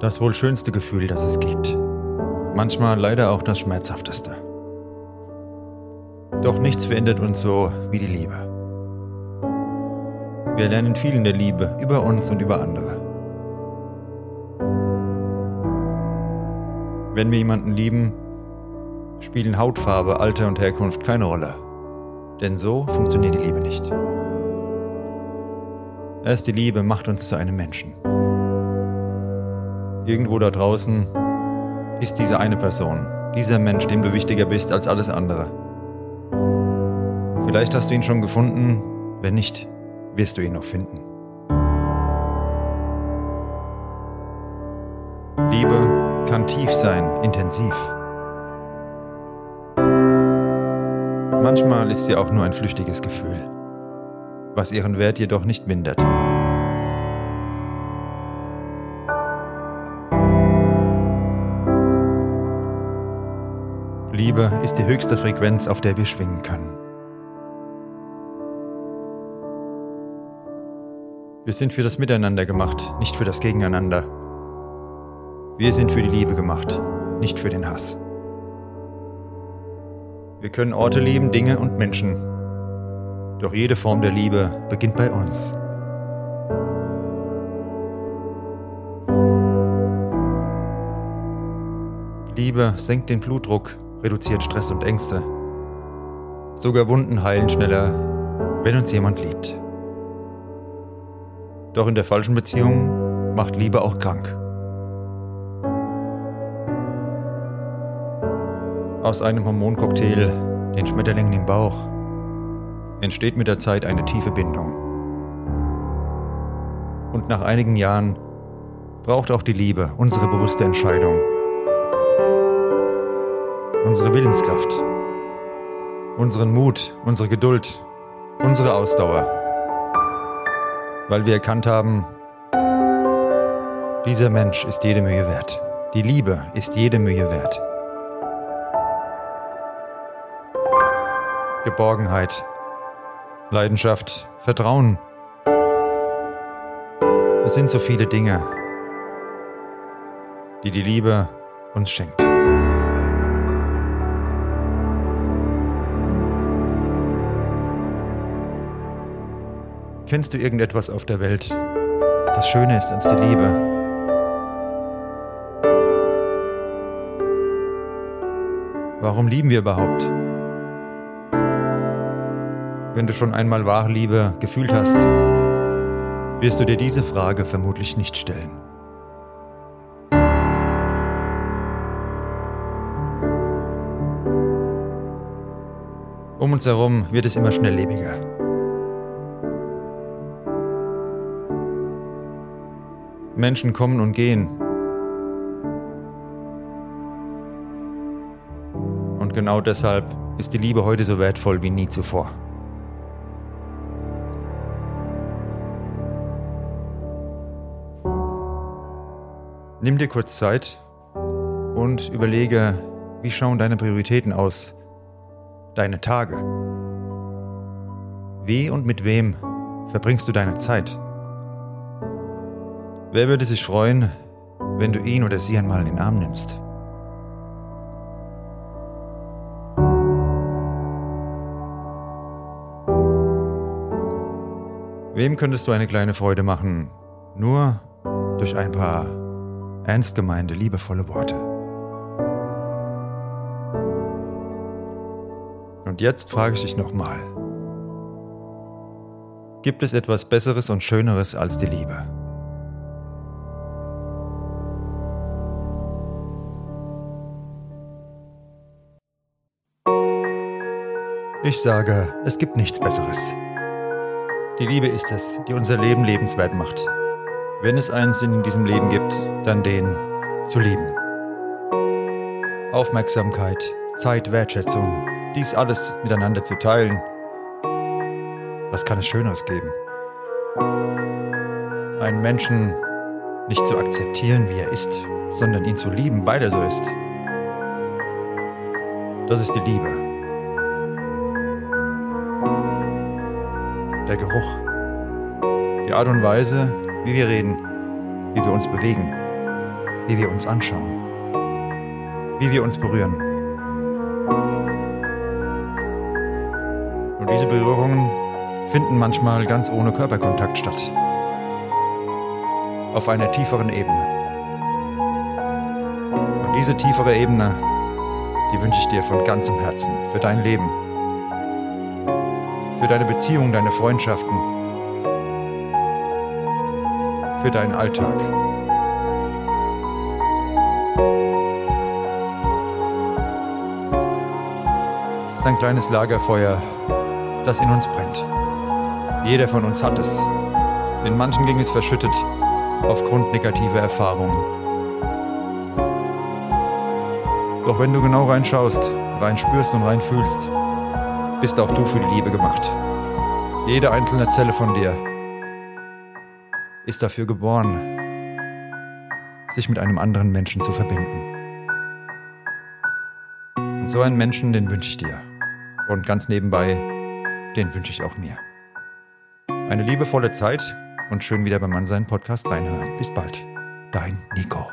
Das wohl schönste Gefühl, das es gibt. Manchmal leider auch das schmerzhafteste. Doch nichts verändert uns so wie die Liebe. Wir lernen viel in der Liebe über uns und über andere. Wenn wir jemanden lieben, spielen Hautfarbe, Alter und Herkunft keine Rolle. Denn so funktioniert die Liebe nicht. Erst die Liebe macht uns zu einem Menschen. Irgendwo da draußen ist diese eine Person, dieser Mensch, dem du wichtiger bist als alles andere. Vielleicht hast du ihn schon gefunden, wenn nicht, wirst du ihn noch finden. Liebe kann tief sein, intensiv. Manchmal ist sie auch nur ein flüchtiges Gefühl, was ihren Wert jedoch nicht mindert. Liebe ist die höchste Frequenz, auf der wir schwingen können. Wir sind für das Miteinander gemacht, nicht für das Gegeneinander. Wir sind für die Liebe gemacht, nicht für den Hass. Wir können Orte lieben, Dinge und Menschen. Doch jede Form der Liebe beginnt bei uns. Liebe senkt den Blutdruck, reduziert Stress und Ängste. Sogar Wunden heilen schneller, wenn uns jemand liebt. Doch in der falschen Beziehung macht Liebe auch krank. Aus einem Hormoncocktail, den Schmetterlingen im Bauch, entsteht mit der Zeit eine tiefe Bindung. Und nach einigen Jahren braucht auch die Liebe unsere bewusste Entscheidung unsere Willenskraft, unseren Mut, unsere Geduld, unsere Ausdauer, weil wir erkannt haben, dieser Mensch ist jede Mühe wert. Die Liebe ist jede Mühe wert. Geborgenheit, Leidenschaft, Vertrauen. Es sind so viele Dinge, die die Liebe uns schenkt. Kennst du irgendetwas auf der Welt, das schöner ist als die Liebe? Warum lieben wir überhaupt? Wenn du schon einmal wahre Liebe gefühlt hast, wirst du dir diese Frage vermutlich nicht stellen. Um uns herum wird es immer schnelllebiger. Menschen kommen und gehen. Und genau deshalb ist die Liebe heute so wertvoll wie nie zuvor. Nimm dir kurz Zeit und überlege, wie schauen deine Prioritäten aus, deine Tage. Wie und mit wem verbringst du deine Zeit? Wer würde sich freuen, wenn du ihn oder sie einmal in den Arm nimmst? Wem könntest du eine kleine Freude machen, nur durch ein paar ernst gemeinte, liebevolle Worte? Und jetzt frage ich dich nochmal. Gibt es etwas Besseres und Schöneres als die Liebe? Ich sage, es gibt nichts Besseres. Die Liebe ist es, die unser Leben lebenswert macht. Wenn es einen Sinn in diesem Leben gibt, dann den zu lieben. Aufmerksamkeit, Zeit, Wertschätzung, dies alles miteinander zu teilen. Was kann es Schöneres geben? Einen Menschen nicht zu akzeptieren, wie er ist, sondern ihn zu lieben, weil er so ist. Das ist die Liebe. Der Geruch, die Art und Weise, wie wir reden, wie wir uns bewegen. wie wir uns anschauen, wie wir uns berühren. Und diese Berührungen finden manchmal ganz ohne Körperkontakt statt. Auf einer tieferen Ebene. Und diese tiefere Ebene, die wünsche ich dir von ganzem Herzen für dein Leben, für deine Beziehungen, deine Freundschaften, für deinen Alltag. Es ist ein kleines Lagerfeuer, das in uns brennt. Jeder von uns hat es. In manchen ging es verschüttet aufgrund negativer Erfahrungen. Doch wenn du genau reinschaust, rein spürst und rein fühlst, bist auch du für die Liebe gemacht. Jede einzelne Zelle von dir ist dafür geboren, sich mit einem anderen Menschen zu verbinden. Und so einen Menschen, den wünsche ich dir. Und ganz nebenbei, den wünsche ich auch mir. Eine liebevolle Zeit und schön wieder beim Mannsein Podcast reinhören. Bis bald. Dein Nico.